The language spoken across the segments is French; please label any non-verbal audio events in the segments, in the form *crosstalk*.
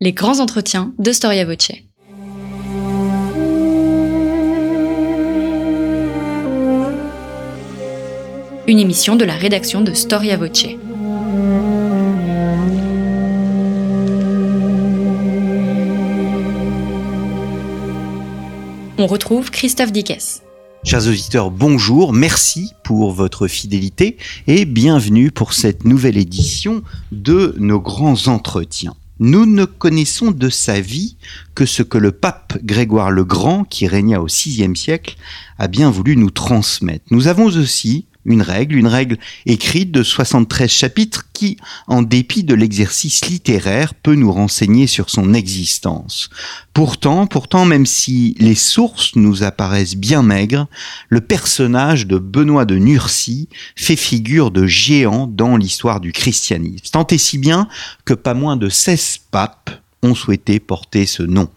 Les grands entretiens de Storia Voce. Une émission de la rédaction de Storia Voce. On retrouve Christophe Dickès. Chers auditeurs, bonjour, merci pour votre fidélité et bienvenue pour cette nouvelle édition de nos grands entretiens. Nous ne connaissons de sa vie que ce que le pape Grégoire le Grand, qui régna au VIe siècle, a bien voulu nous transmettre. Nous avons aussi une règle, une règle écrite de 73 chapitres qui, en dépit de l'exercice littéraire, peut nous renseigner sur son existence. Pourtant, pourtant, même si les sources nous apparaissent bien maigres, le personnage de Benoît de Nursie fait figure de géant dans l'histoire du christianisme. Tant et si bien que pas moins de 16 papes ont souhaité porter ce nom.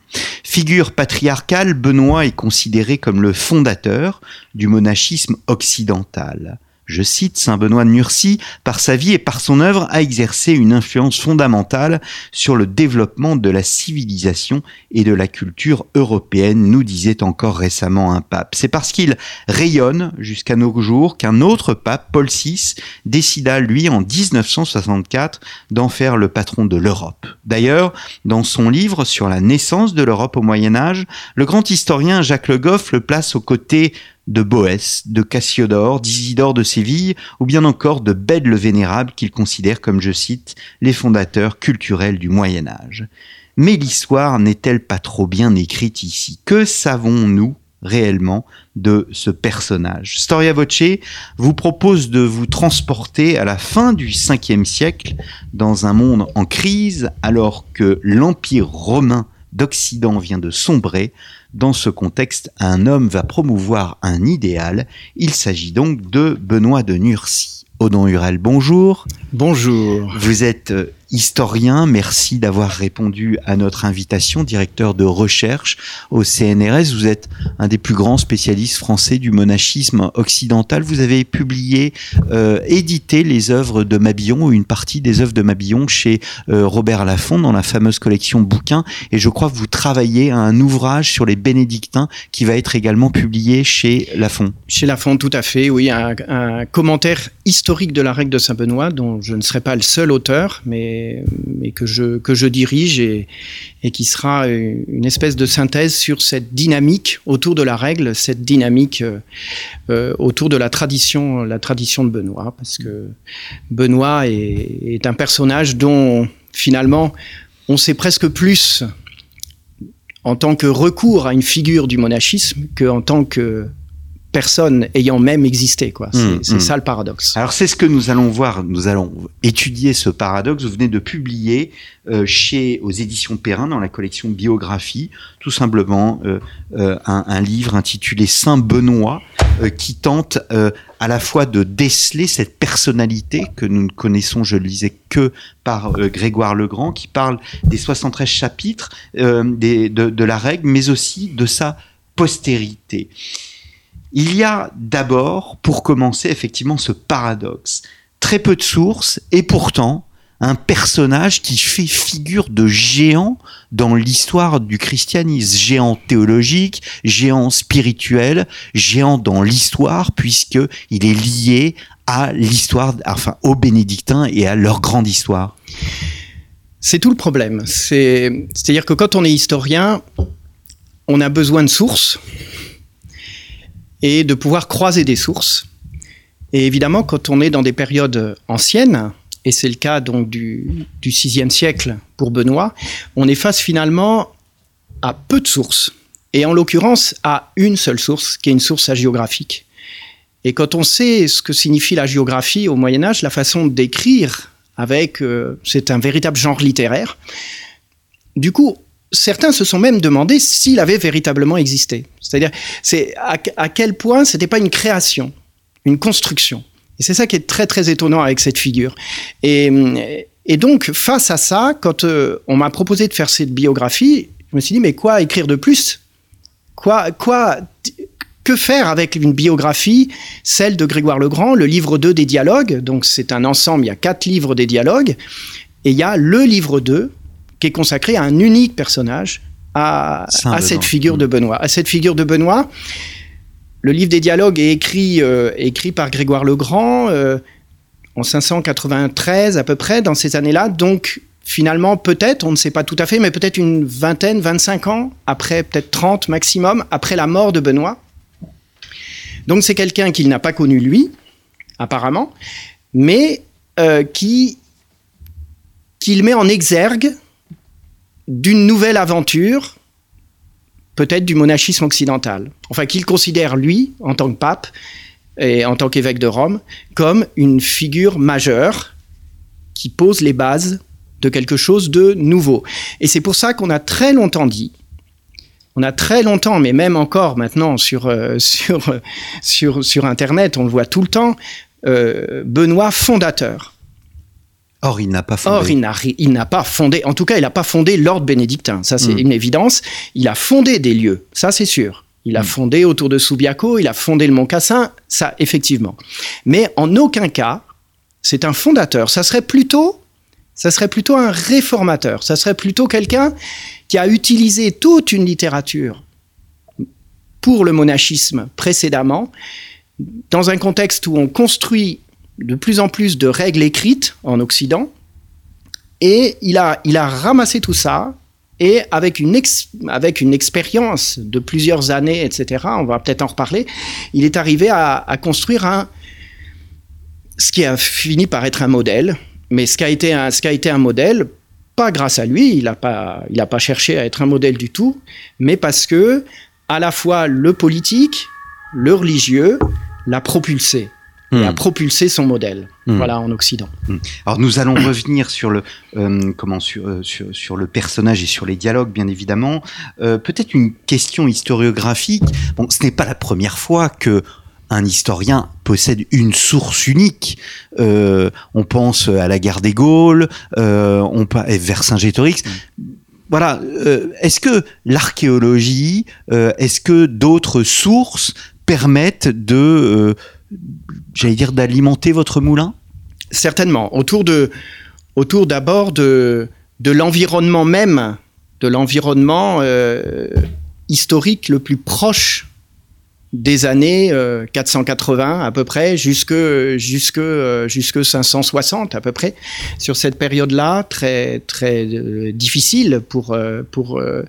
Figure patriarcale, Benoît est considéré comme le fondateur du monachisme occidental je cite, Saint Benoît de Nursie, par sa vie et par son œuvre, a exercé une influence fondamentale sur le développement de la civilisation et de la culture européenne, nous disait encore récemment un pape. C'est parce qu'il rayonne jusqu'à nos jours qu'un autre pape, Paul VI, décida, lui, en 1964, d'en faire le patron de l'Europe. D'ailleurs, dans son livre sur la naissance de l'Europe au Moyen Âge, le grand historien Jacques Le Goff le place aux côtés de Boès, de Cassiodore, d'Isidore de Séville, ou bien encore de Bède le Vénérable qu'il considère comme, je cite, les fondateurs culturels du Moyen Âge. Mais l'histoire n'est-elle pas trop bien écrite ici? Que savons-nous réellement de ce personnage? Storia Voce vous propose de vous transporter à la fin du 5e siècle dans un monde en crise alors que l'Empire romain d'Occident vient de sombrer, dans ce contexte, un homme va promouvoir un idéal. Il s'agit donc de Benoît de Nursie. Odon Hurel, bonjour. Bonjour. Vous êtes euh, historien. Merci d'avoir répondu à notre invitation, directeur de recherche au CNRS. Vous êtes un des plus grands spécialistes français du monachisme occidental. Vous avez publié, euh, édité les œuvres de Mabillon ou une partie des œuvres de Mabillon chez euh, Robert Laffont dans la fameuse collection bouquins. Et je crois que vous travaillez à un ouvrage sur les bénédictins qui va être également publié chez Lafont. Chez Lafont, tout à fait, oui. Un, un commentaire historique de la règle de Saint-Benoît dont je ne serai pas le seul auteur, mais mais, que, je, que je dirige et, et qui sera une espèce de synthèse sur cette dynamique autour de la règle, cette dynamique euh, euh, autour de la tradition, la tradition de Benoît, parce que Benoît est un personnage dont finalement on sait presque plus en tant que recours à une figure du monachisme qu'en tant que personne ayant même existé. quoi. C'est mmh, mmh. ça le paradoxe. Alors c'est ce que nous allons voir, nous allons étudier ce paradoxe. Vous venez de publier euh, chez aux éditions Perrin dans la collection Biographie, tout simplement euh, euh, un, un, livre intitulé Saint Benoît euh, qui tente euh, à la fois de déceler cette personnalité que nous ne connaissons, je le disais, que par euh, Grégoire le Grand, qui parle des 73 chapitres des, de, de la règle, mais aussi de sa postérité. Il y a d'abord, pour commencer, effectivement ce paradoxe. Très peu de sources et pourtant un personnage qui fait figure de géant dans l'histoire du christianisme, géant théologique, géant spirituel, géant dans l'histoire puisque il est lié à l'histoire, enfin aux bénédictins et à leur grande histoire. C'est tout le problème. C'est-à-dire que quand on est historien, on a besoin de sources, et de pouvoir croiser des sources. Et évidemment, quand on est dans des périodes anciennes, et c'est le cas donc du, du siècle pour Benoît, on est face finalement à peu de sources, et en l'occurrence à une seule source, qui est une source hagiographique. Et quand on sait ce que signifie la géographie au Moyen Âge, la façon d'écrire avec, euh, c'est un véritable genre littéraire. Du coup, certains se sont même demandé s'il avait véritablement existé. C'est-à-dire, c'est à, quel point c'était pas une création, une construction. Et c'est ça qui est très très étonnant avec cette figure. Et, donc, face à ça, quand euh, on m'a proposé de faire cette biographie, je me suis dit, mais quoi écrire de plus? Quoi, quoi, que faire avec une biographie, celle de Grégoire le Grand, le livre 2 des dialogues? Donc, c'est un ensemble, il y a quatre livres des dialogues, et il y a le livre 2 qui est consacré à un unique personnage, à, cette figure Mm. de Benoît. À cette figure de Benoît, le livre des dialogues est écrit, euh, écrit par Grégoire le Grand euh, en 593 à peu près, dans ces années-là. Donc finalement, peut-être, on ne sait pas tout à fait, mais peut-être une vingtaine, 25 ans après, peut-être 30 maximum, après la mort de Benoît. Donc c'est quelqu'un qu'il n'a pas connu lui, apparemment, mais euh, qui qu'il met en exergue d'une nouvelle aventure, peut-être du monachisme occidental. Enfin, qu'il considère lui, en tant que pape et en tant qu'évêque de Rome, comme une figure majeure qui pose les bases de quelque chose de nouveau. Et c'est pour ça qu'on a très longtemps dit, on a très longtemps, mais même encore maintenant sur, euh, *laughs* sur, euh, sur, sur Internet, on le voit tout le temps, euh, Benoît fondateur. Or, il n'a pas fondé. Or, il n'a, ri- il n'a pas fondé, en tout cas, il n'a pas fondé l'ordre bénédictin. Ça, c'est Mm. une évidence. Il a fondé des lieux, ça, c'est sûr. Il a Mm. fondé autour de Subiaco, il a fondé le Mont Cassin, ça, effectivement. Mais en aucun cas, c'est un fondateur. Ça serait plutôt, ça serait plutôt un réformateur. Ça serait plutôt quelqu'un qui a utilisé toute une littérature pour le monachisme précédemment, dans un contexte où on construit de plus en plus de règles écrites en Occident, et il a, il a ramassé tout ça, et avec une, avec une expérience de plusieurs années, etc., on va peut-être en reparler, il est arrivé à, construire un, ce qui a fini par être un modèle, mais ce qui a été un, ce qui a été un modèle, pas grâce à lui, il n'a pas, pas cherché à être un modèle du tout, mais parce que à la fois le politique, le religieux, l'a propulsé et Hmm. a propulsé son modèle. Hmm. Voilà, en Occident. Alors nous allons *coughs* revenir sur le euh, comment sur, euh, sur sur le personnage et sur les dialogues bien évidemment. Euh, Peut-être une question historiographique. Bon, ce n'est pas la première fois que un historien possède une source unique. Euh, on pense à la guerre des Gaules, on et Vercingétorix. Voilà. est-ce que l'archéologie, est-ce que d'autres sources permettent de, j'allais dire, d'alimenter votre moulin? Certainement. Autour de, autour d'abord de, de l'environnement même, de l'environnement euh, historique le plus proche des années euh, 480 à peu près jusque jusque euh, jusque 560 à peu près. Sur cette période-là très très euh, difficile pour euh, pour euh,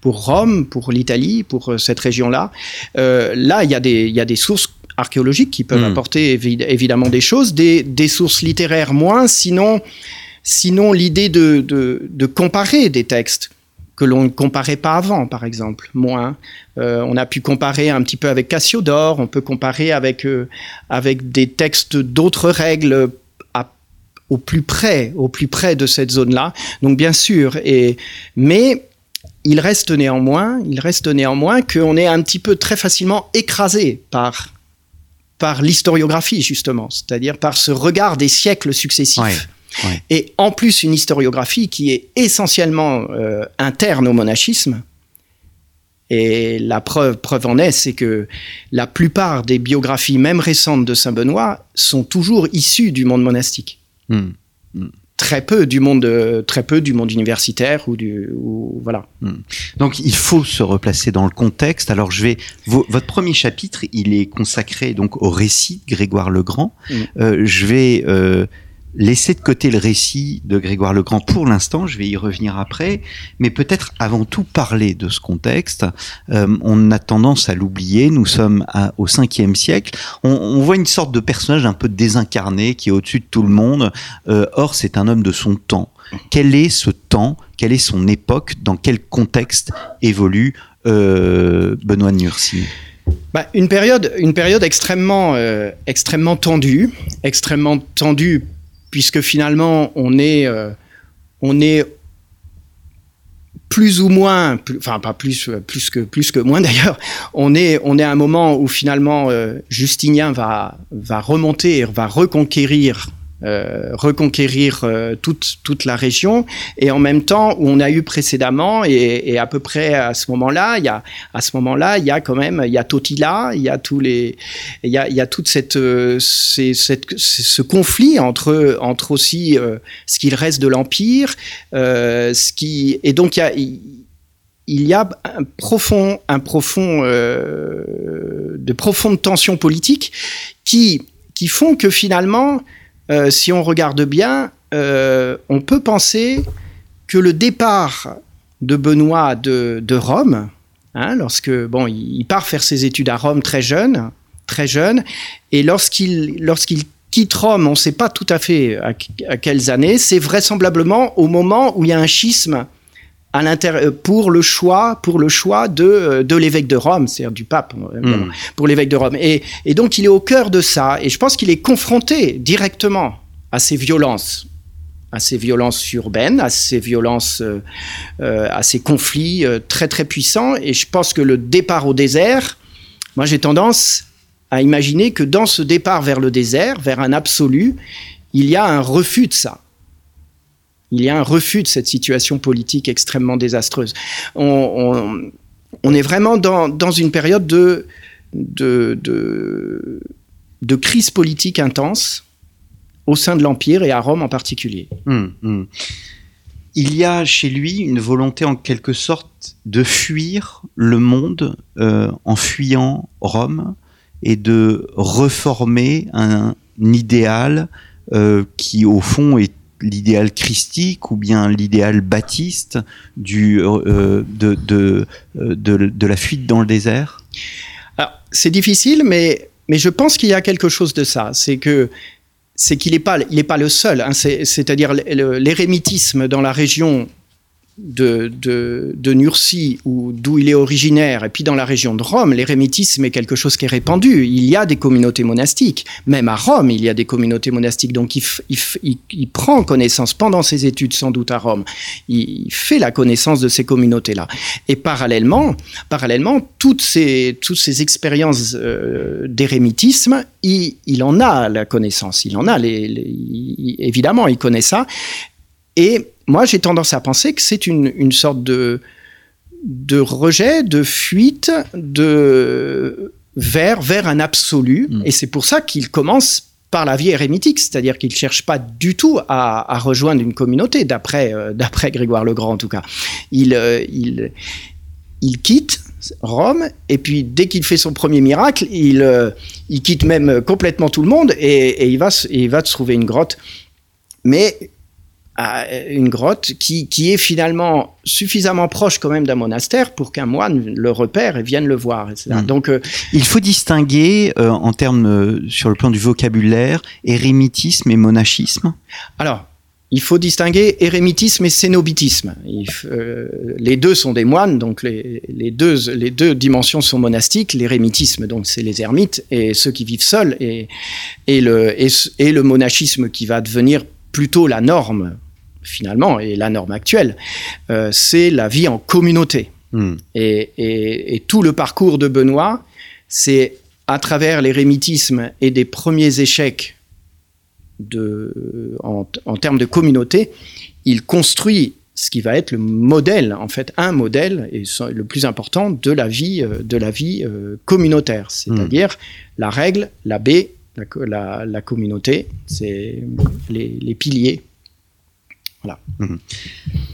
pour Rome pour l'Italie pour euh, cette région-là. Euh, là il y a des il y a des sources archéologiques qui peuvent Mm. apporter évi- évidemment des choses des des sources littéraires moins sinon sinon l'idée de, de de comparer des textes que l'on ne comparait pas avant, par exemple, moins. Euh, on a pu comparer un petit peu avec Cassiodore, on peut comparer avec, euh, avec des textes d'autres règles à- au plus près, au plus près de cette zone-là. Donc bien sûr, et, mais il reste néanmoins, il reste néanmoins qu'on est un petit peu très facilement écrasé par par l'historiographie justement, c'est-à-dire par ce regard des siècles successifs. Ouais. Ouais. Et en plus, une historiographie qui est essentiellement euh, interne au monachisme. Et la preuve, preuve en est, c'est que la plupart des biographies, même récentes de Saint Benoît, sont toujours issues du monde monastique. Hmm. Très peu du monde, euh, très peu du monde universitaire ou du, ou, voilà. Donc il faut se replacer dans le contexte. Alors je vais vo- votre premier chapitre, il est consacré donc au récit de Grégoire le Grand. Mm. Euh, je vais euh, laisser de côté le récit de Grégoire le Grand pour l'instant. Je vais y revenir après, mais peut-être avant tout parler de ce contexte. Euh, on a tendance à l'oublier. Nous sommes au 5e siècle. On, voit une sorte de personnage un peu désincarné qui est au-dessus de tout le monde. Euh, or c'est un homme de son temps. Quel est ce temps? Quelle est son époque? Dans quel contexte évolue euh, Benoît de Nursie Bah, une période, une période extrêmement, extrêmement tendue, extrêmement tendue, puisque finalement on est, euh, on est plus ou moins, enfin pas plus, euh, plus que plus que moins *laughs* d'ailleurs. On est, on est à un moment où finalement euh, Justinien va va remonter, va reconquérir euh, reconquérir euh, toute, toute la région. Et en même temps où on a eu précédemment et, à peu près à ce moment-là il y a à ce moment-là il y a quand même il y a Totila il y a tous les il y a, il y a toute cette, euh, cette ce conflit entre entre aussi euh, ce qu'il reste de l'empire ce qui et donc il y a il y a un profond, un profond, de profondes tensions politiques qui, qui font que finalement, euh, si on regarde bien, euh, on peut penser que le départ de Benoît de, de Rome, hein, lorsque bon, il, part faire ses études à Rome très jeune, très jeune, et lorsqu'il quitte Rome, on ne sait pas tout à fait à quelles années, c'est vraisemblablement au moment où il y a un schisme à l'intérieur pour le choix pour le choix de, de l'évêque de Rome c'est-à-dire du pape Mm. pour l'évêque de Rome. Et, et donc il est au cœur de ça et je pense qu'il est confronté directement à ces violences à ces violences urbaines à ces violences euh, euh, à ces conflits euh, très très puissants. Et je pense que le départ au désert moi j'ai tendance à imaginer que dans ce départ vers le désert vers un absolu il y a un refus de ça il y a un refus de cette situation politique extrêmement désastreuse. On, est vraiment dans, une période de, crise politique intense au sein de l'Empire et à Rome en particulier. Mmh, mmh. Il y a chez lui une volonté en quelque sorte de fuir le monde euh, en fuyant Rome et de reformer un, un idéal euh, qui au fond est l'idéal christique ou bien l'idéal baptiste du, euh, de, de, de, la fuite dans le désert? C'est difficile, mais, mais je pense qu'il y a quelque chose de ça. C'est que c'est qu'il n'est pas, pas le seul. Hein. C'est-à-dire l'érémitisme dans la région de, de, de Nursie, ou d'où il est originaire, et puis dans la région de Rome, l'érémitisme est quelque chose qui est répandu. Il y a des communautés monastiques. Même à Rome, il y a des communautés monastiques. Donc il, il, il, prend connaissance pendant ses études, sans doute à Rome. Il, fait la connaissance de ces communautés-là. Et parallèlement, parallèlement toutes, ces, toutes ces expériences euh, d'érémitisme, il, en a la connaissance. Il en a, les, évidemment, il connaît ça. Et moi, j'ai tendance à penser que c'est une, une, sorte de, de rejet, de fuite, de vers, vers un absolu. Mmh. Et c'est pour ça qu'il commence par la vie érémitique, c'est-à-dire qu'il ne cherche pas du tout à, à rejoindre une communauté, d'après euh, Grégoire le Grand en tout cas. Il, euh, il, il quitte Rome, et puis dès qu'il fait son premier miracle, il, euh, il quitte même complètement tout le monde et, et il, va, il va trouver une grotte. Mais à une grotte qui, qui, est finalement suffisamment proche quand même d'un monastère pour qu'un moine le repère et vienne le voir. Etc. Mmh. Donc, euh, il faut distinguer euh, en termes euh, sur le plan du vocabulaire érémitisme et monachisme? Alors. Il faut distinguer érémitisme et cénobitisme. Il, euh, les deux sont des moines, donc les, les, deux, les deux dimensions sont monastiques. L'érémitisme, donc c'est les ermites et ceux qui vivent seuls, et, et, le, et, et le monachisme qui va devenir plutôt la norme finalement, et la norme actuelle, euh, c'est la vie en communauté. Mm. Et, et, et, tout le parcours de Benoît, c'est à travers l'érémitisme et des premiers échecs de, en, en, termes de communauté, il construit ce qui va être le modèle, en fait, un modèle, et le plus important, de la vie, de la vie euh, communautaire, c'est-à-dire mm. la règle, la B, la, la, la communauté, c'est les, les piliers voilà. Mmh.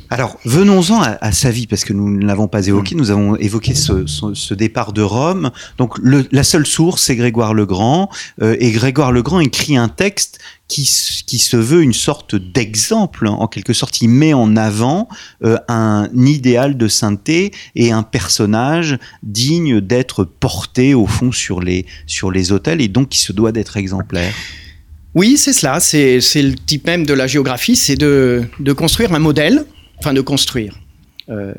Alors, venons-en à, à, sa vie, parce que nous ne l'avons pas évoqué. Mmh. Nous avons évoqué ce, ce, ce départ de Rome. Donc, le, la seule source, c'est Grégoire le Grand. Euh, et Grégoire le Grand écrit un texte qui, qui se veut une sorte d'exemple. En quelque sorte, il met en avant euh, un idéal de sainteté et un personnage digne d'être porté, au fond, sur les, sur les autels, et donc qui se doit d'être exemplaire. Oui, c'est cela. C'est le type même de la géographie, c'est de, construire un modèle, enfin de construire. Euh,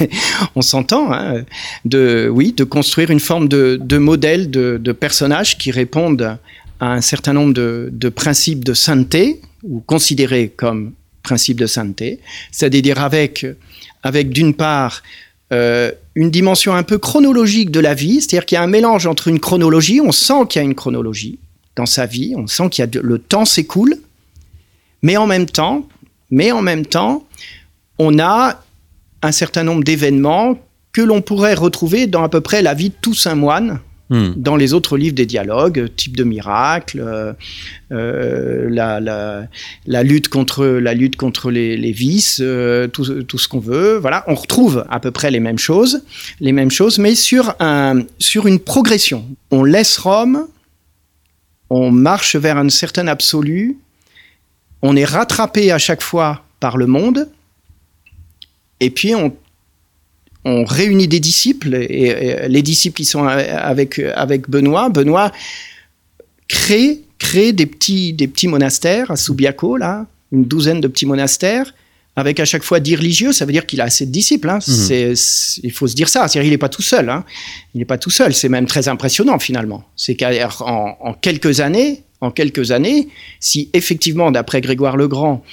*laughs* on s'entend, hein, de oui, de construire une forme de, modèle de, personnages qui répondent à un certain nombre de, de principes de sainteté ou considérés comme principes de sainteté, c'est-à-dire avec avec d'une part euh, une dimension un peu chronologique de la vie, c'est-à-dire qu'il y a un mélange entre une chronologie, on sent qu'il y a une chronologie, dans sa vie. On sent qu'il y a de, le temps s'écoule. Mais en même temps, mais en même temps, on a un certain nombre d'événements que l'on pourrait retrouver dans à peu près la vie de tout saint moine Hmm. dans les autres livres des dialogues, type de miracle, euh, euh, la, la, la, lutte contre la lutte contre les, les vices, euh, tout, tout, ce qu'on veut. Voilà, on retrouve à peu près les mêmes choses, les mêmes choses, mais sur un sur une progression. On laisse Rome, on marche vers un certain absolu, on est rattrapé à chaque fois par le monde, et puis on réunit des disciples et, les disciples qui sont avec avec Benoît. Benoît crée crée des petits des petits monastères à Subiaco là, une douzaine de petits monastères avec à chaque fois dix religieux. Ça veut dire qu'il a assez de disciples. Hein. Mmh. C'est, il faut se dire ça. C'est-à-dire il n'est pas tout seul. Hein. Il n'est pas tout seul. C'est même très impressionnant finalement. C'est qu'en en quelques années, en quelques années, si effectivement, d'après Grégoire le Grand,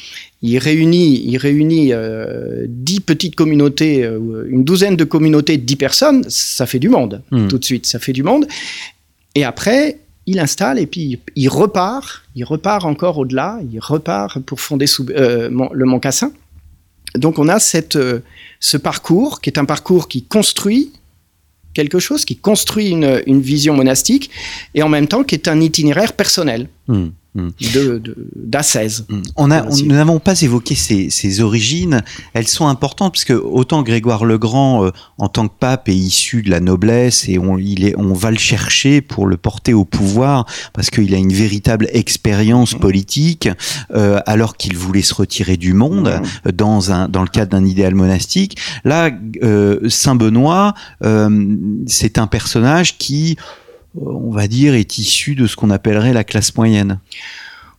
il réunit, il réunit euh, dix petites communautés, euh, une douzaine de communautés de dix personnes, ça fait du monde, mmh. tout de suite, ça fait du monde. Et après, il installe et puis il repart, il repart encore au-delà, il repart pour fonder sous, euh, le Mont Cassin. Donc on a cette, ce parcours qui est un parcours qui construit quelque chose, qui construit une, vision monastique et en même temps qui est un itinéraire personnel. Mmh d'ascèse. De, on a, on, nous n'avons pas évoqué ses, ses, origines. Elles sont importantes puisque autant Grégoire le Grand, euh, en tant que pape, est issu de la noblesse et on, il est, on va le chercher pour le porter au pouvoir parce qu'il a une véritable expérience politique euh, alors qu'il voulait se retirer du monde mmh. dans, un, dans le cadre d'un idéal monastique. Là, euh, Saint Benoît, euh, c'est un personnage qui on va dire, est issu de ce qu'on appellerait la classe moyenne.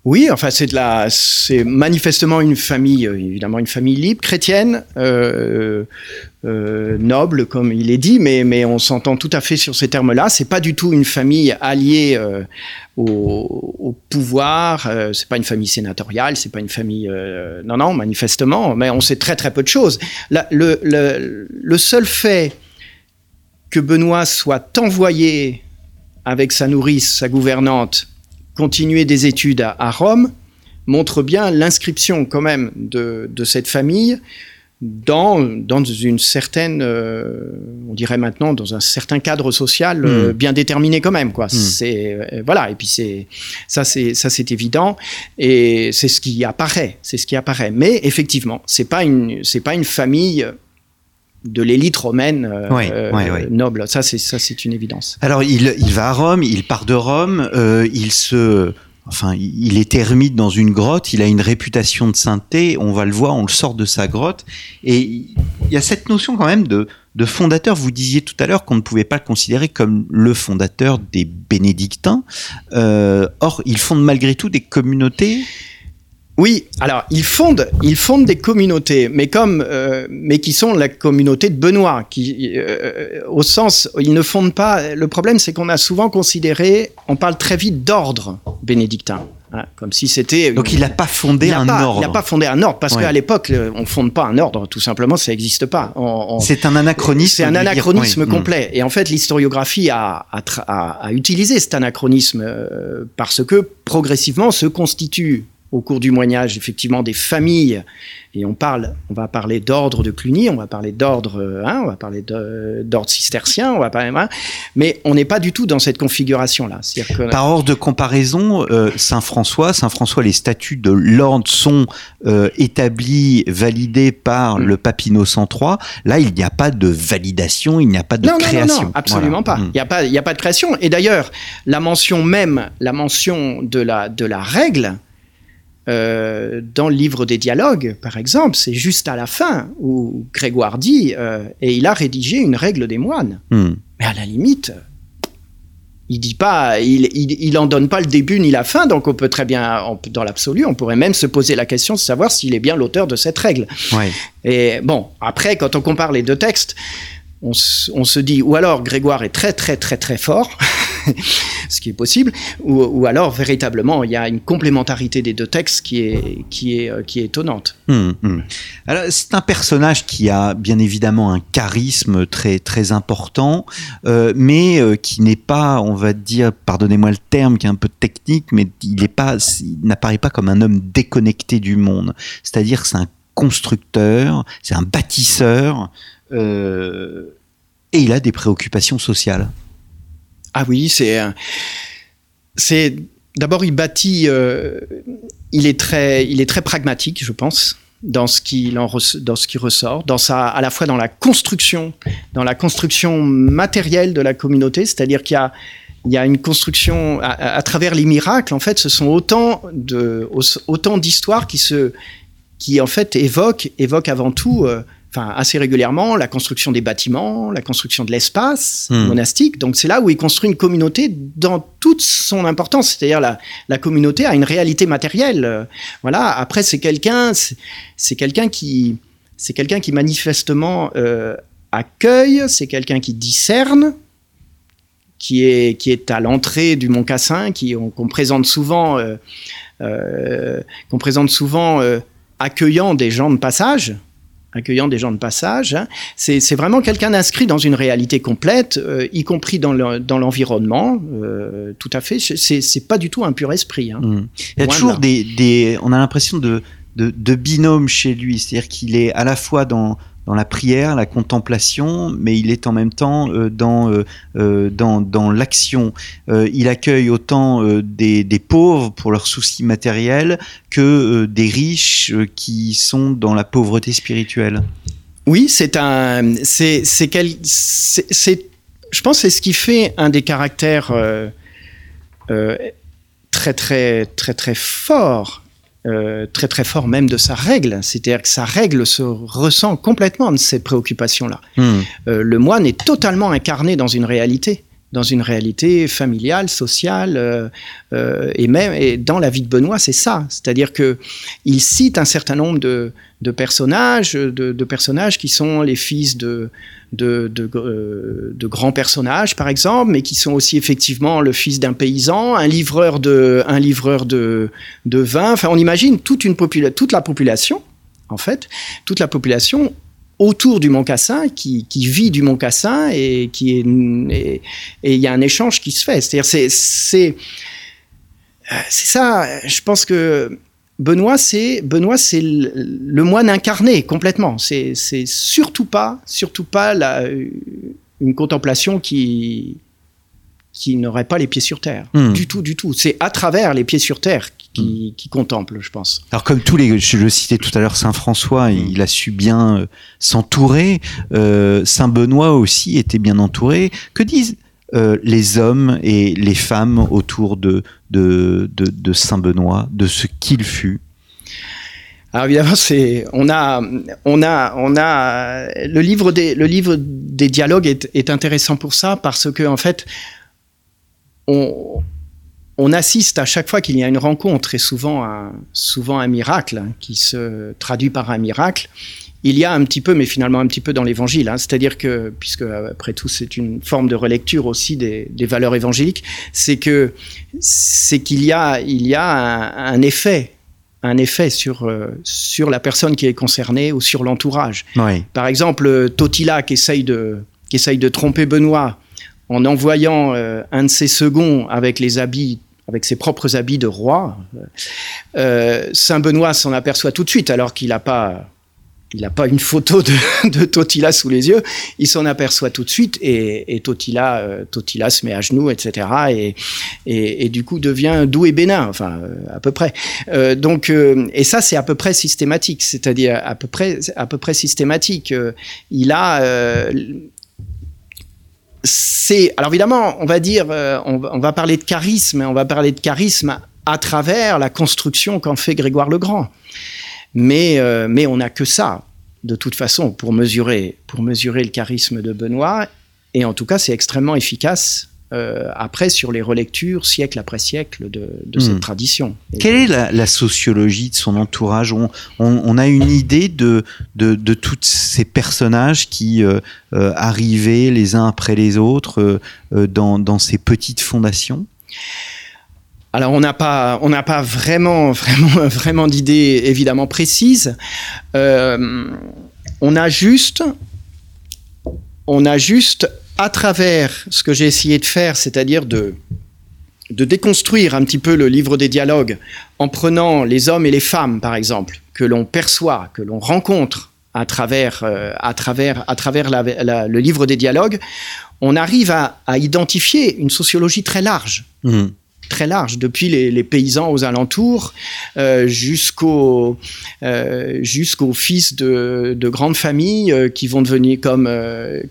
Oui, enfin c'est de la, c'est manifestement une famille, euh, évidemment une famille libre, chrétienne, euh, euh, noble comme il est dit, mais mais on s'entend tout à fait sur ces termes-là. C'est pas du tout une famille alliée au, au, pouvoir. C'est pas une famille sénatoriale, c'est pas une famille. Non non, manifestement, mais on sait très très peu de choses. Le seul fait que Benoît soit envoyé avec sa nourrice, sa gouvernante, continuer des études à, à Rome, montre bien l'inscription quand même de, de, cette famille dans, dans une certaine, euh, on dirait maintenant, dans un certain cadre social mmh. euh, bien déterminé quand même. Quoi. Mmh. C'est, euh, voilà, et puis c'est, ça, c'est, ça c'est évident, et c'est ce qui apparaît, c'est ce qui apparaît. Mais effectivement, c'est pas une, c'est pas une famille de l'élite romaine euh, oui, oui, oui. noble. Ça, c'est ça, c'est une évidence. Alors, il, il, va à Rome, il part de Rome, euh, il se Enfin, il est ermite dans une grotte, il a une réputation de sainteté, on va le voir, on le sort de sa grotte. Et il y a cette notion quand même de, de fondateur. Vous disiez tout à l'heure qu'on ne pouvait pas le considérer comme le fondateur des bénédictins. Euh, or, il fonde malgré tout des communautés oui, alors il fonde, il fonde des communautés, mais comme, euh, mais qui sont la communauté de Benoît, qui, euh, au sens, il ne fonde pas. Le problème, c'est qu'on a souvent considéré, on parle très vite d'ordre bénédictin. Hein, comme si c'était. Donc il n'a pas fondé un pas, ordre. Il n'a pas fondé un ordre parce ouais. qu'à l'époque on fonde pas un ordre, tout simplement, ça n'existe pas. C'est un anachronisme. C'est un anachronisme dire, complet. Et en fait, l'historiographie a, a, a, a, utilisé cet anachronisme euh, parce que progressivement se constitue au cours du moignage effectivement des familles. Et on parle on va parler d'ordre de Cluny on va parler d'ordre hein, on va parler d'ordre cistercien on va parler hein, mais on n'est pas du tout dans cette configuration là que, par ordre de comparaison euh, Saint François Saint François les statuts de l'ordre sont euh, établis validés par mm. le pape Innocent III là il n'y a pas de validation il n'y a pas de non, création non, non, non absolument voilà. pas. Mm. il n'y a pas il n'y a pas de création. Et d'ailleurs la mention même la mention de la de la règle euh, dans le livre des dialogues, par exemple, c'est juste à la fin où Grégoire dit euh, et il a rédigé une règle des moines. Hmm. Mais à la limite, il dit pas, il, il, il, en donne pas le début ni la fin, donc on peut très bien, on, dans l'absolu, on pourrait même se poser la question de savoir s'il est bien l'auteur de cette règle. Ouais. Et bon, après, quand on compare les deux textes, on, on, se dit, ou alors Grégoire est très très très très fort, *laughs* *laughs* ce qui est possible, ou, alors véritablement il y a une complémentarité des deux textes qui est, qui est, euh, qui est étonnante. Hum, hum. Alors c'est un personnage qui a bien évidemment un charisme très, très important, euh, mais euh, qui n'est pas, on va dire, pardonnez-moi le terme qui est un peu technique, mais il n'apparaît pas comme un homme déconnecté du monde. C'est-à-dire c'est un constructeur, c'est un bâtisseur, et il a des préoccupations sociales. Ah oui, c'est c'est d'abord il bâtit, euh, il est très il est très pragmatique, je pense dans ce qui dans ce qui ressort, dans sa, à la fois dans la construction, dans la construction matérielle de la communauté, c'est-à-dire qu'il y a il y a une construction à, travers les miracles. En fait, ce sont autant de autant d'histoires qui se qui en fait évoquent évoquent avant tout euh, enfin assez régulièrement, la construction des bâtiments, la construction de l'espace hmm. monastique. Donc c'est là où il construit une communauté dans toute son importance. C'est-à-dire la, la communauté a une réalité matérielle. Voilà. Après c'est quelqu'un, c'est quelqu'un qui, c'est quelqu'un qui manifestement euh, accueille, c'est quelqu'un qui discerne, qui est, qui est à l'entrée du Mont Cassin, qui qu'on présente souvent, euh, euh, qu'on présente souvent euh, accueillant des gens de passage accueillant des gens de passage. Hein. C'est vraiment quelqu'un inscrit dans une réalité complète, euh, y compris dans l'environnement. Euh, tout à fait. C'est pas du tout un pur esprit. Hein. Mmh. Il y a toujours des, des, On a l'impression de, de, de binôme chez lui. C'est-à-dire qu'il est à la fois dans dans la prière, la contemplation, mais il est en même temps euh, dans, euh, euh, dans, dans l'action. il accueille autant des, des, pauvres pour leurs soucis matériels que des riches qui sont dans la pauvreté spirituelle. Oui, c'est un, c'est, c'est, c'est, je pense, c'est ce qui fait un des caractères très très très très fort euh, très très fort même de sa règle, c'est-à-dire que sa règle se ressent complètement de cette préoccupation-là. Hmm. Euh, le moine est totalement incarné dans une réalité dans une réalité familiale, sociale, euh, euh, et même dans la vie de Benoît, c'est ça. C'est-à-dire que il cite un certain nombre de, personnages, de, personnages qui sont les fils de euh, de, grands personnages, par exemple, mais qui sont aussi effectivement le fils d'un paysan, un livreur de vin. Enfin, on imagine toute une toute la population, en fait, toute la population autour du Mont Cassin, qui, qui, vit du Mont Cassin et qui est et il y a un échange qui se fait. C'est-à-dire c'est c'est euh, c'est ça. Je pense que Benoît c'est Benoît c'est le, moine incarné complètement. C'est c'est surtout pas surtout pas la, une contemplation qui qui n'aurait pas les pieds sur terre. Hmm. Du tout, du tout. C'est à travers les pieds sur terre qui, hmm. qui, contemple, je pense. Alors comme tous les, je le citais tout à l'heure, Saint François, hmm. il a su bien euh, s'entourer. Euh, Saint Benoît aussi était bien entouré. Que disent euh, les hommes et les femmes autour de, de, de, de Saint Benoît, de ce qu'il fut? Alors évidemment, c'est on a on a on a le livre des le livre des dialogues est, est intéressant pour ça parce que en fait on, assiste à chaque fois qu'il y a une rencontre, et souvent un, souvent un miracle, hein, qui se traduit par un miracle, il y a un petit peu, mais finalement un petit peu dans l'évangile. Hein. C'est-à-dire que, puisque après tout c'est une forme de relecture aussi des, valeurs évangéliques, c'est que c'est qu'il y a, il y a un, effet un effet sur, euh, sur la personne qui est concernée ou sur l'entourage. Par exemple, Totila qui essaye de, qui essaye de tromper Benoît en envoyant euh, un de ses seconds avec les habits avec ses propres habits de roi, euh, Saint Benoît s'en aperçoit tout de suite, alors qu'il n'a pas, pas une photo *laughs* de, Totila sous les yeux. Il s'en aperçoit tout de suite et, Totila, euh, Totila se met à genoux, etc. Et, du coup devient doux et bénin, enfin à peu près. donc et ça c'est à peu près systématique, c'est-à-dire à peu près à peu près systématique. il a c'est alors évidemment, on va dire, euh, on, va parler de charisme, on va parler de charisme à travers la construction qu'en fait Grégoire le Grand. Mais euh, mais on n'a que ça de toute façon pour mesurer pour mesurer le charisme de Benoît. Et en tout cas, c'est extrêmement efficace euh, après sur les relectures siècle après siècle de, de cette Hmm. tradition. Quelle est la, la sociologie de son entourage on, on- on a une idée de, de, de tous ces personnages qui euh, euh, arrivaient les uns après les autres dans, dans ces petites fondations? Alors on n'a pas, on n'a pas vraiment, *laughs* vraiment, vraiment d'idée évidemment précise. On a juste, on a juste à travers ce que j'ai essayé de faire, c'est-à-dire de de déconstruire un petit peu le livre des dialogues en prenant les hommes et les femmes, par exemple, que l'on perçoit, que l'on rencontre à travers, euh, à travers, à travers le livre des dialogues, on arrive à, à identifier une sociologie très large Hmm. Très large, depuis les, paysans aux alentours euh, jusqu'aux euh, jusqu'aux fils de, de grandes familles euh, qui vont devenir comme,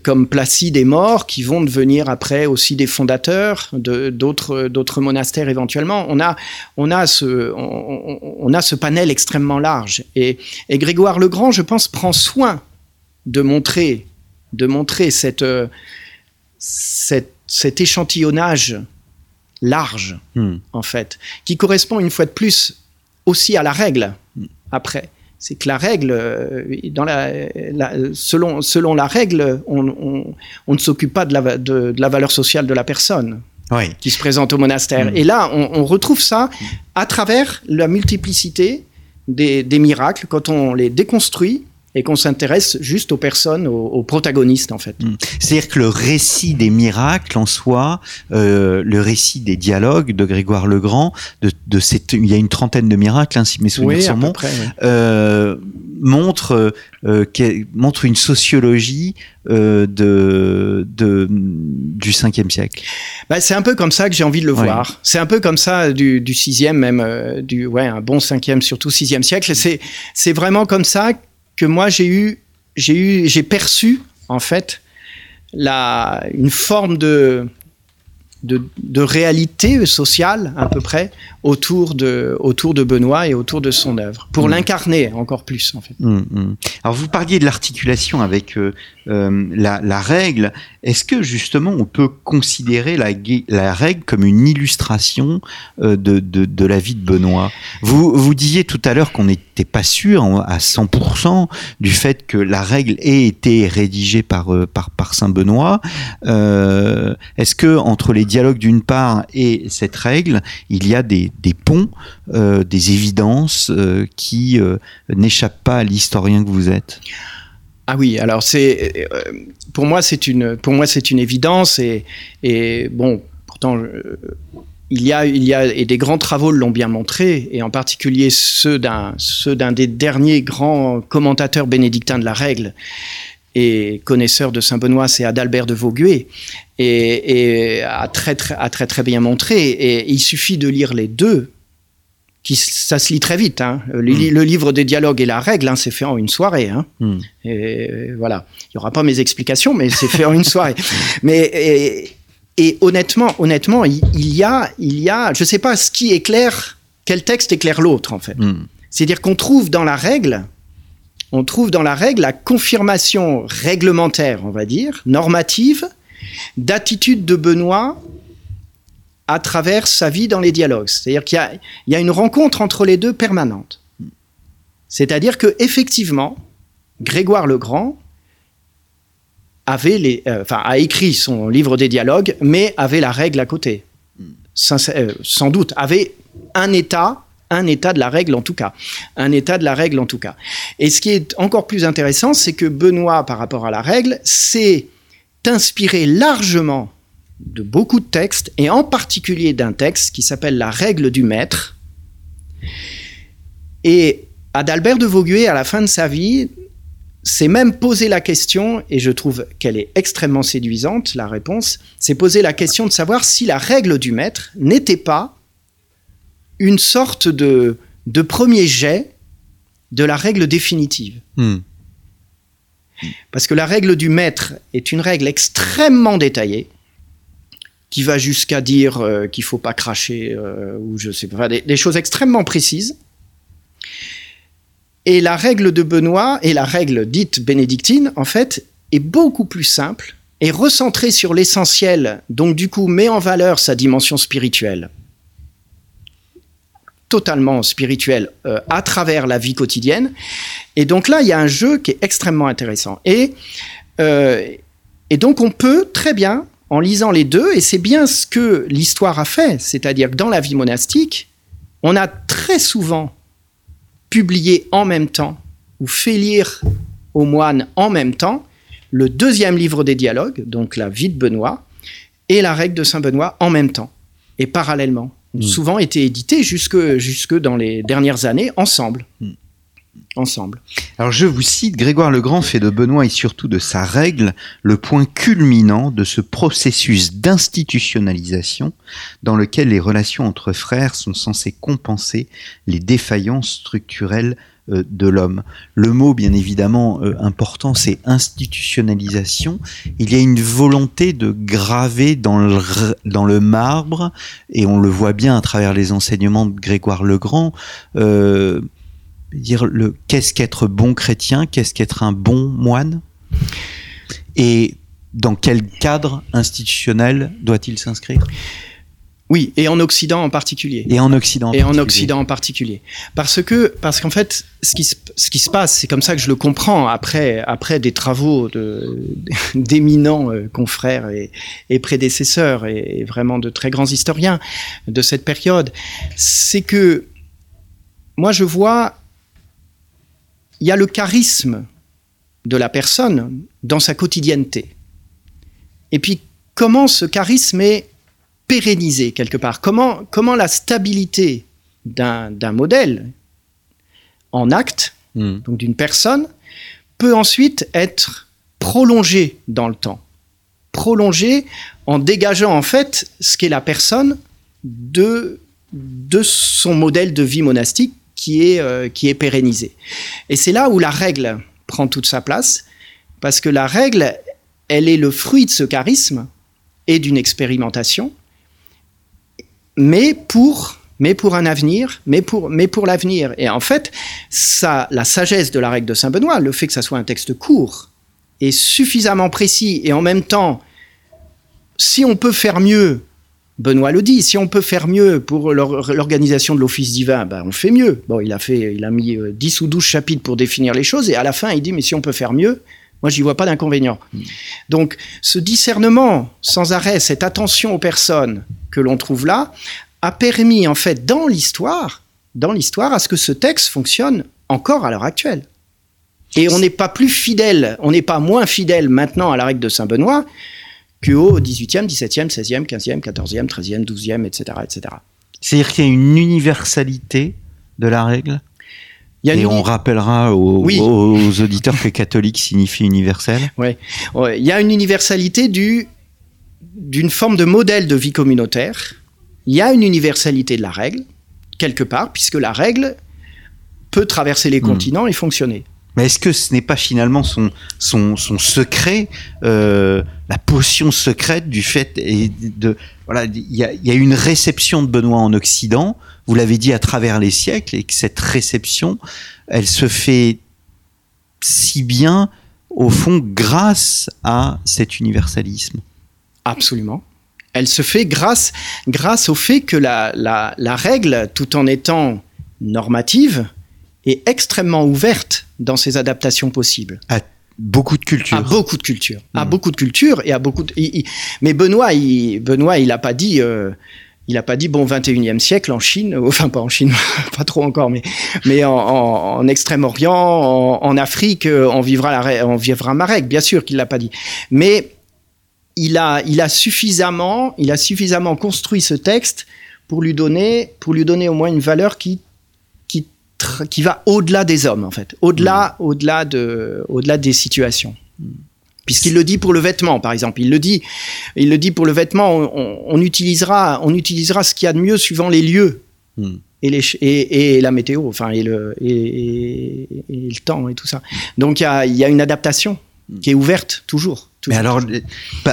comme Placide et Mort, qui vont devenir après aussi des fondateurs d'autres monastères éventuellement. On a, on, a ce, on, a ce panel extrêmement large. Et, et Grégoire le Grand, je pense, prend soin de montrer, de montrer cette, cette, cet échantillonnage large Hmm. en fait, qui correspond une fois de plus aussi à la règle. Après, c'est que la règle, euh, dans la, la- selon, selon la règle, on, on- on ne s'occupe pas de la, de, de la valeur sociale de la personne Oui. qui se présente au monastère. Mm. Et là, on, on retrouve ça à travers la multiplicité des, des miracles quand on les déconstruit et qu'on s'intéresse juste aux personnes, aux, aux protagonistes en fait. C'est-à-dire que le récit des miracles en soi, euh, le récit des dialogues de Grégoire le Grand, de, de cette, il y a une trentaine de miracles, hein, si mes souvenirs Oui, sont bons, près. oui. euh, montre, euh, montre une sociologie de, de, du 5e siècle. Bah, c'est un peu comme ça que j'ai envie de le Ouais. voir. C'est un peu comme ça du, du sixième, même du ouais, un bon cinquième, surtout sixième siècle. C'est c'est vraiment comme ça que moi j'ai eu j'ai eu j'ai perçu en fait la une forme de de, de réalité sociale à peu près autour de autour de Benoît et autour de son œuvre pour Mm. l'incarner encore plus en fait. Hum, hum. Alors vous parliez de l'articulation avec euh, euh, la, la règle. Est-ce que justement on peut considérer la, règle comme une illustration euh, de, la vie de Benoît? Vous, disiez tout à l'heure qu'on n'était pas sûr en- à 100% du fait que la règle ait été rédigée par, euh, Saint Benoît. Euh, Est-ce que entre les dialogues d'une part et cette règle, il y a des, ponts, des évidences qui n'échappent pas à l'historien que vous êtes? Ah oui, alors c'est euh, pour moi c'est une pour moi c'est une évidence et, et bon pourtant euh, il y a il y a et des grands travaux l'ont bien montré et en particulier ceux d'un ceux d'un des derniers grands commentateurs bénédictins de la règle et connaisseur de Saint Benoît, c'est Adalbert de Vaugué, et, et a très très a très très bien montré. Et il suffit de lire les deux qui, ça se lit très vite. Hein. Le, li- le livre des dialogues et la règle, hein, c'est fait en une soirée. Hein. Hmm. Et voilà. Il n'y aura pas mes explications, mais c'est fait en une soirée. *laughs* Mais et, et honnêtement, honnêtement, il, il y a, il y a, je sais pas ce qui éclaire, quel texte éclaire l'autre en fait. Hmm. C'est-à-dire qu'on trouve dans la règle, on trouve dans la règle la confirmation réglementaire, on va dire, normative, d'attitude de Benoît à travers sa vie dans les dialogues. C'est-à-dire qu'il y a, une rencontre entre les deux permanente. C'est-à-dire que effectivement, Grégoire le Grand euh, a écrit son livre des dialogues, mais avait la règle à côté. Sincère- euh, sans doute, avait un état, un état de la règle en tout cas, un état de la règle en tout cas. Et ce qui est encore plus intéressant, c'est que Benoît, par rapport à la règle, s'est inspiré largement de beaucoup de textes, et en particulier d'un texte qui s'appelle La règle du maître. Et Adalbert de Vaugué, à la fin de sa vie, s'est même posé la question, et je trouve qu'elle est extrêmement séduisante, la réponse, s'est posé la question de savoir si la règle du maître n'était pas une sorte de, de premier jet de la règle définitive. Hmm. Parce que la règle du maître est une règle extrêmement détaillée, qui va jusqu'à dire euh, qu'il faut pas cracher, euh, ou je sais pas, des, choses extrêmement précises. Et la règle de Benoît, et la règle dite bénédictine, en fait, est beaucoup plus simple est recentré sur l'essentiel, donc du coup met en valeur sa dimension spirituelle, totalement spirituelle, euh, à travers la vie quotidienne. Et donc là, il y a un jeu qui est extrêmement intéressant. Et, euh, et donc on peut très bien, en lisant les deux, et c'est bien ce que l'histoire a fait, c'est-à-dire que dans la vie monastique, on a très souvent publié en même temps, ou fait lire aux moines en même temps, le deuxième livre des dialogues, donc la vie de Benoît, et la règle de Saint Benoît en même temps, et parallèlement. Ont Mm. souvent été édités jusque, jusque dans les dernières années ensemble. Mm. Ensemble. Alors je vous cite, Grégoire le Grand fait de Benoît et surtout de sa règle le point culminant de ce processus d'institutionnalisation dans lequel les relations entre frères sont censées compenser les défaillances structurelles euh, de l'homme. Le mot, bien évidemment, euh, important, c'est institutionnalisation. Il y a une volonté de graver dans le, dans le marbre, et on le voit bien à travers les enseignements de Grégoire le Grand, euh, dire le qu'est-ce qu'être bon chrétien, qu'est-ce qu'être un bon moine, et dans quel cadre institutionnel doit-il s'inscrire? Oui, et en Occident en particulier. Et en Occident. et en particulier. Occident en particulier. Parce que, parce qu'en fait, ce qui, se, ce qui se passe, c'est comme ça que je le comprends après, après des travaux *laughs* d'éminents euh, confrères et, et prédécesseurs et, et vraiment de très grands historiens de cette période, c'est que moi je vois, il y a le charisme de la personne dans sa quotidienneté. Et puis comment ce charisme est pérennisé quelque part? Comment, comment la stabilité d'un modèle en acte, Hmm. donc d'une personne, peut ensuite être prolongée dans le temps? Prolongée en dégageant en fait ce qu'est la personne de, de son modèle de vie monastique qui est, euh, qui est pérennisé. Et c'est là où la règle prend toute sa place, parce que la règle, elle est le fruit de ce charisme et d'une expérimentation, mais pour, mais pour un avenir, mais pour, mais pour l'avenir. Et en fait, ça, la sagesse de la règle de Saint-Benoît, le fait que ça soit un texte court et suffisamment précis, et en même temps, si on peut faire mieux, Benoît le dit, si on peut faire mieux pour l'or- l'organisation de l'office divin, ben on fait mieux. Bon, il a fait, il a mis euh, 10 ou 12 chapitres pour définir les choses, et à la fin, il dit, mais si on peut faire mieux, moi, j'y vois pas d'inconvénient. Donc, ce discernement sans arrêt, cette attention aux personnes que l'on trouve là, a permis, en fait, dans l'histoire, dans l'histoire, à ce que ce texte fonctionne encore à l'heure actuelle. Et on n'est pas plus fidèle, on n'est pas moins fidèle maintenant à la règle de Saint-Benoît qu'au 18e, 17e, 16e, 15e, 14e, 13e, 12e, etc. etc. C'est-à-dire qu'il y a une universalité de la règle. Et une- on rappellera aux, Oui. aux auditeurs que catholique signifie universel. *laughs* Ouais, il y a une universalité du, d'une forme de modèle de vie communautaire. Il y a une universalité de la règle, quelque part, puisque la règle peut traverser les Hmm. continents et fonctionner. Mais est-ce que ce n'est pas finalement son, son, son secret, euh, la potion secrète du fait et de voilà, il y a, y a une réception de Benoît en Occident. Vous l'avez dit à travers les siècles et que cette réception, elle se fait si bien au fond grâce à cet universalisme. Absolument. Elle se fait grâce, grâce au fait que la, la, la règle, tout en étant normative, est extrêmement ouverte dans ses adaptations possibles. Beaucoup de culture. À beaucoup de cultures. À Mm. beaucoup de cultures et à beaucoup de... il- il- Mais Benoît, il, Benoît, il a pas dit... euh, il a pas dit bon 21e siècle en Chine, *laughs* enfin pas en Chine, *laughs* pas trop encore, mais mais en, en- en Extrême-Orient, en, en Afrique, euh, on vivra la, on vivra ma règle. Bien sûr qu'il l'a pas dit, mais il a il a suffisamment il a suffisamment construit ce texte pour lui donner pour lui donner au moins une valeur qui qui va au-delà des hommes en fait, au-delà au-delà de au-delà des situations. Puisqu'il le dit pour le vêtement, par exemple, il le dit, il le dit pour le vêtement, on, on- on utilisera, on utilisera ce qu'il y a de mieux suivant les lieux Hmm. et, les, et, et la météo, enfin et le et, le temps et tout ça. Donc il y a, il y a une adaptation qui est ouverte toujours. Mais alors,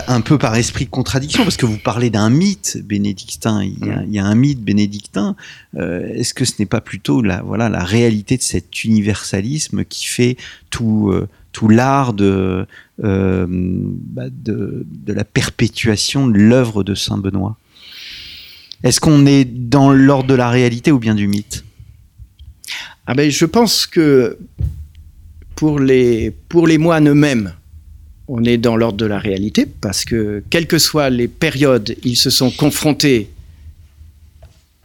un peu par esprit de contradiction, parce que vous parlez d'un mythe bénédictin, il y a, il y a un mythe bénédictin. euh, Est-ce que ce n'est pas plutôt la, voilà, la réalité de cet universalisme qui fait tout, euh, tout l'art de, euh, bah, de, de, la perpétuation de l'œuvre de Saint Benoît? Est-ce qu'on est dans l'ordre de la réalité ou bien du mythe? Ah ben, Je pense que pour les, pour les moines eux-mêmes, on est dans l'ordre de la réalité parce que, quelles que soient les périodes, ils se sont confrontés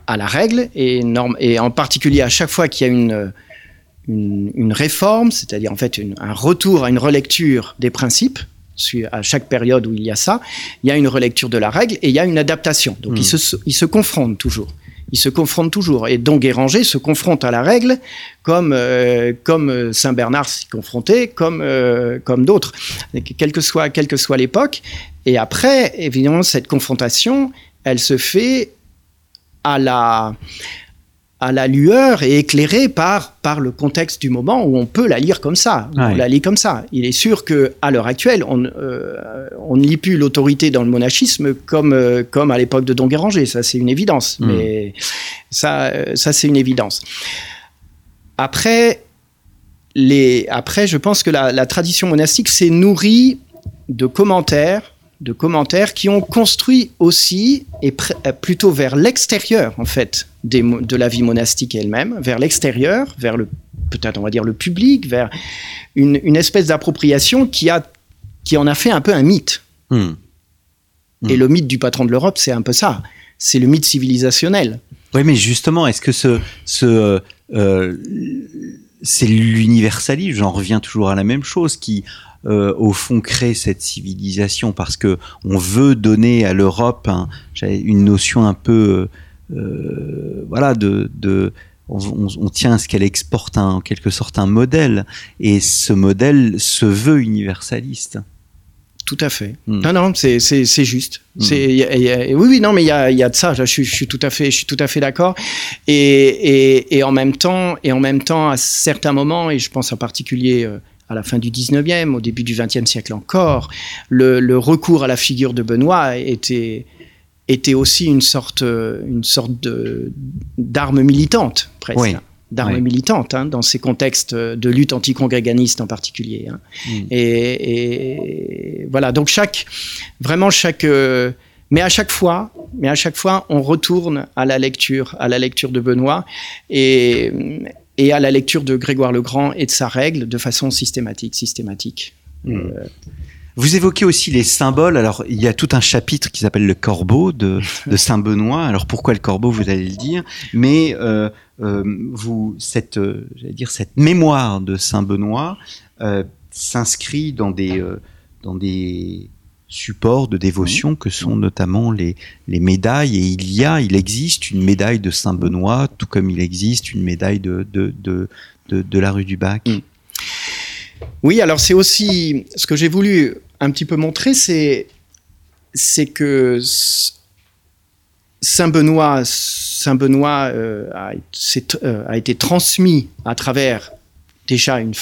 à la règle et, et en particulier à chaque fois qu'il y a une, une, réforme, c'est-à-dire en fait un retour à une relecture des principes, à chaque période où il y a ça, il y a une relecture de la règle et il y a une adaptation. Donc ils, hmm. se, ils se confrontent toujours ils se confrontent toujours. Et donc Guéranger se confronte à la règle comme, euh, comme Saint Bernard s'y confrontait, comme, euh, comme d'autres, quelle que soit, quelle que soit l'époque. Et après, évidemment, cette confrontation, elle se fait à la, à la lueur et éclairée par, par le contexte du moment où on peut la lire comme ça. On la lit comme ça. Il est sûr que à l'heure actuelle, on, euh, on ne lit plus l'autorité dans le monachisme comme, euh, comme à l'époque de Don Guéranger. Ça, c'est une évidence. Hmm. Mais ça, euh, ça c'est une évidence. Après, les, après, je pense que la, la tradition monastique s'est nourrie de commentaires de commentaires qui ont construit aussi, et plutôt vers l'extérieur en fait, de la vie monastique elle-même, vers l'extérieur, vers le peut-être on va dire le public, vers une, espèce d'appropriation qui, a, qui en a fait un peu un mythe. Hmm. Hmm. Et le mythe du patron de l'Europe, c'est un peu ça. C'est le mythe civilisationnel. Oui, mais justement, est-ce que ce, ce euh, c'est l'universalisme, j'en reviens toujours à la même chose, qui euh, au fond crée cette civilisation parce que on veut donner à l'Europe une notion un peu euh, voilà de, de on, tient à ce qu'elle exporte en quelque sorte un modèle et ce modèle se veut universaliste. Tout à fait. Hmm. Non, non, c'est juste. Hmm. oui, oui, non, mais il y a, y a, de ça. Je, je, suis tout à fait, je suis tout à fait d'accord. Et, et, et, en même temps, et en même temps, à certains moments, et je pense en particulier euh, à la fin du 19e, au début du 20e siècle encore, le, recours à la figure de Benoît était, était aussi une sorte, une sorte d'arme militante, presque. D'arme militante hein, dans ces contextes de lutte anticongréganiste en particulier. Hein. Mm. Et, voilà, donc chaque, vraiment chaque, euh, mais à chaque fois, mais à chaque fois, on retourne à la lecture, à la lecture de Benoît, et, et à la lecture de Grégoire le Grand et de sa règle de façon systématique, systématique. Euh, vous évoquez aussi les symboles. Alors, il y a tout un chapitre qui s'appelle le corbeau de, *laughs* de Saint Benoît. Alors, pourquoi le corbeau Vous allez le dire? Mais euh, euh, vous, cette, euh, dire, cette mémoire de Saint Benoît euh, s'inscrit dans des, euh, dans des supports de dévotion que sont notamment les, les médailles. Et il y a, il existe une médaille de Saint-Benoît, tout comme il existe une médaille de, de, de, de, la rue du Bac. Mm. Oui, alors c'est aussi ce que j'ai voulu un petit peu montrer, c'est que Saint Benoît, Saint Benoît euh, a, euh, a, été transmis à travers déjà une,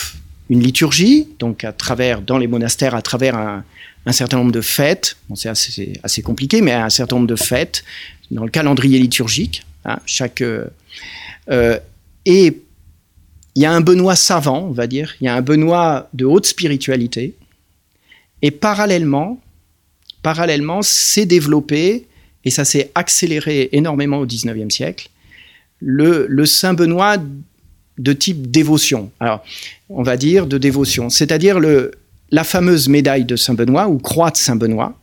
liturgie, donc à travers dans les monastères, à travers un, certain nombre de fêtes, c'est assez, assez, compliqué, mais un certain nombre de fêtes dans le calendrier liturgique. Hein, chaque, euh, et il y a un Benoît savant, on va dire, il y a un Benoît de haute spiritualité, et parallèlement, parallèlement, s'est développé, et ça s'est accéléré énormément au XIXe siècle, le, le Saint Benoît de type dévotion. Alors, on va dire de dévotion, c'est-à-dire la fameuse médaille de Saint-Benoît ou croix de Saint-Benoît,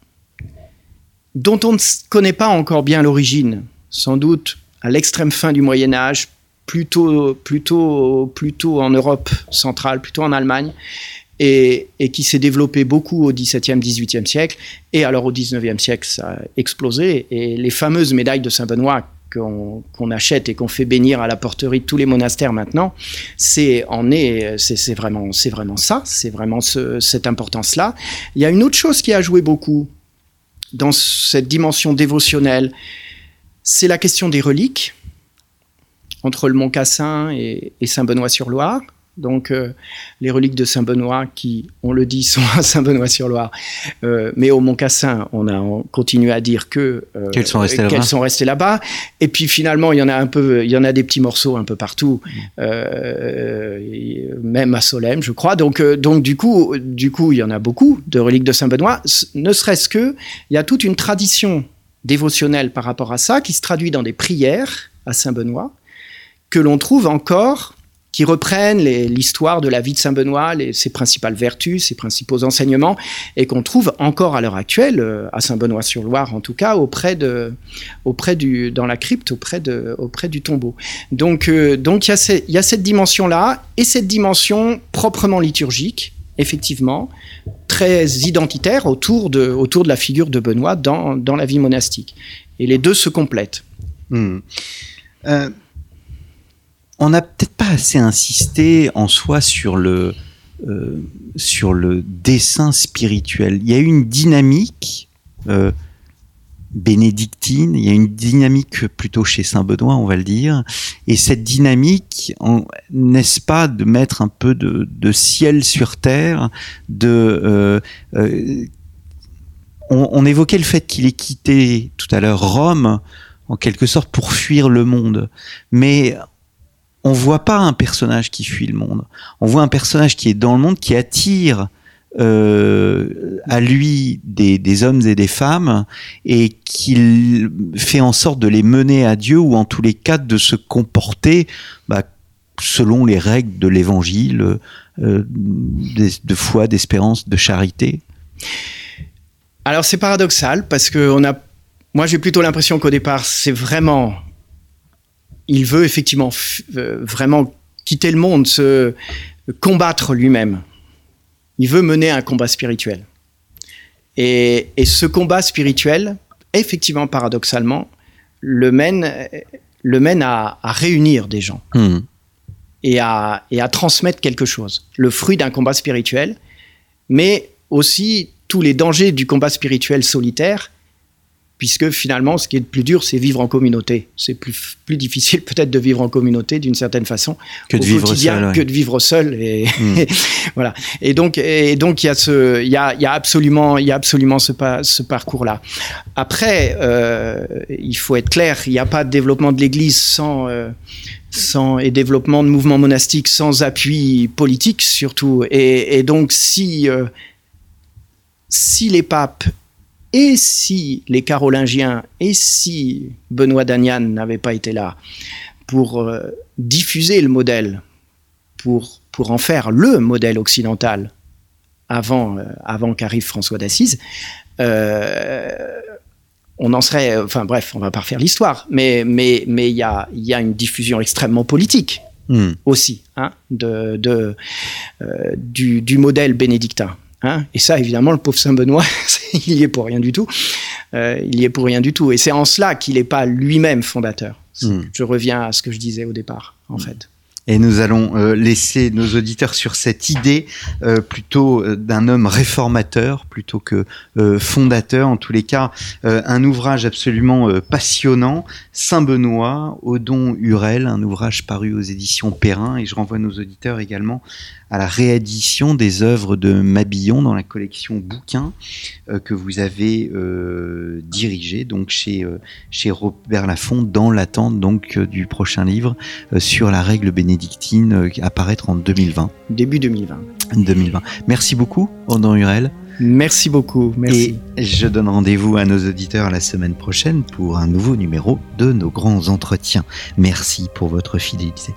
dont on ne connaît pas encore bien l'origine, sans doute à l'extrême fin du Moyen Âge, plutôt, plutôt, plutôt en Europe centrale, plutôt en Allemagne, et, qui s'est développé beaucoup au XVIIe, XVIIIe siècle, et alors au XIXe siècle ça a explosé, et les fameuses médailles de Saint-Benoît qu'on achète et qu'on fait bénir à la porterie de tous les monastères maintenant, c'est en est, c'est vraiment, c'est vraiment ça, c'est vraiment cette importance-là. Il y a une autre chose qui a joué beaucoup dans cette dimension dévotionnelle, c'est la question des reliques entre le Mont Cassin et, Saint-Benoît-sur-Loire. Donc euh, les reliques de Saint-Benoît, qui, on le dit, *laughs* sont à Saint-Benoît-sur-Loire, euh, mais au Mont-Cassin, on a continué à dire que euh, qu'elles sont restées là-bas. Et puis finalement, il y en a un peu, il y en a des petits morceaux un peu partout, mmh. même à Solem, je crois. Donc donc du coup, du coup, il y en a beaucoup de reliques de Saint-Benoît. Ne serait-ce que, il y a toute une tradition dévotionnelle par rapport à ça qui se traduit dans des prières à Saint-Benoît que l'on trouve encore qui reprennent l'histoire de la vie de Saint Benoît, ses principales vertus, ses principaux enseignements, et qu'on trouve encore à l'heure actuelle, euh, à Saint-Benoît-sur-Loire en tout cas, auprès de, auprès du, dans la crypte, auprès, de, auprès du tombeau. Donc euh, donc il y, y, a cette dimension-là, et cette dimension proprement liturgique, effectivement, très identitaire autour de, autour de la figure de Benoît dans, dans la vie monastique. Et les deux se complètent. Euh, on n'a peut-être pas assez insisté en soi sur le, euh, sur le dessin spirituel. Il y a une dynamique euh, bénédictine, il y a une dynamique plutôt chez Saint Benoît, on va le dire, et cette dynamique, n'est-ce pas de mettre un peu de, ciel sur terre, euh, on, on, évoquait le fait qu'il ait quitté tout à l'heure Rome en quelque sorte pour fuir le monde, mais on voit pas un personnage qui fuit le monde. On voit un personnage qui est dans le monde, qui attire euh, à lui des, hommes et des femmes et qui fait en sorte de les mener à Dieu ou en tous les cas de se comporter bah, selon les règles de l'évangile, euh, de foi, d'espérance, de charité. Alors c'est paradoxal parce que on a, moi j'ai plutôt l'impression qu'au départ c'est vraiment il veut effectivement euh, vraiment quitter le monde, se combattre lui-même. Il veut mener un combat spirituel. Et, ce combat spirituel, effectivement, paradoxalement, le mène, le mène à, réunir des gens hmm. et, à, et à transmettre quelque chose. Le fruit d'un combat spirituel, mais aussi tous les dangers du combat spirituel solitaire puisque finalement, ce qui est le plus dur, c'est vivre en communauté. C'est plus, plus difficile *laughs* peut-être de vivre en communauté d'une certaine façon que de vivre seul, que de vivre seul. Et hmm. *laughs* voilà. Et donc, et donc il y a ce, il y a, il y a absolument, il y a absolument ce, ce parcours-là. Après, euh, il faut être clair, il n'y a pas de développement de l'Église sans euh, sans et développement de mouvements monastiques sans appui politique surtout. Et, et donc si euh, si les papes et si les Carolingiens et si Benoît d'Agnan n'avaient pas été là pour euh, diffuser le modèle, pour, pour en faire le modèle occidental avant, euh, avant qu'arrive François d'Assise, euh, on en serait, enfin bref, on va pas refaire l'histoire, mais mais mais il y a il y a une diffusion extrêmement politique hmm. aussi hein, de, de du, du modèle bénédictin. Hein? Et ça, évidemment, le pauvre Saint Benoît, *laughs* il y est pour rien du tout. Euh, il y est pour rien du tout. Et c'est en cela qu'il n'est pas lui-même fondateur. Hmm. Je reviens à ce que je disais au départ, en hmm. fait. Et nous allons euh, laisser nos auditeurs sur cette idée euh, plutôt euh, d'un homme réformateur plutôt que fondateur. En tous les cas, un ouvrage absolument passionnant, Saint-Benoît, Odon Hurel, un ouvrage paru aux éditions Perrin. Et je renvoie nos auditeurs également à la réédition des œuvres de Mabillon dans la collection Bouquins que vous avez euh, dirigée donc chez, chez Robert Laffont dans l'attente donc du prochain livre sur la règle bénédictine euh, apparaître en 2020. Début 2020. 2020. Merci beaucoup, Andon Hurel. Merci beaucoup. Merci. Et je donne rendez-vous à nos auditeurs la semaine prochaine pour un nouveau numéro de nos grands entretiens. Merci pour votre fidélité.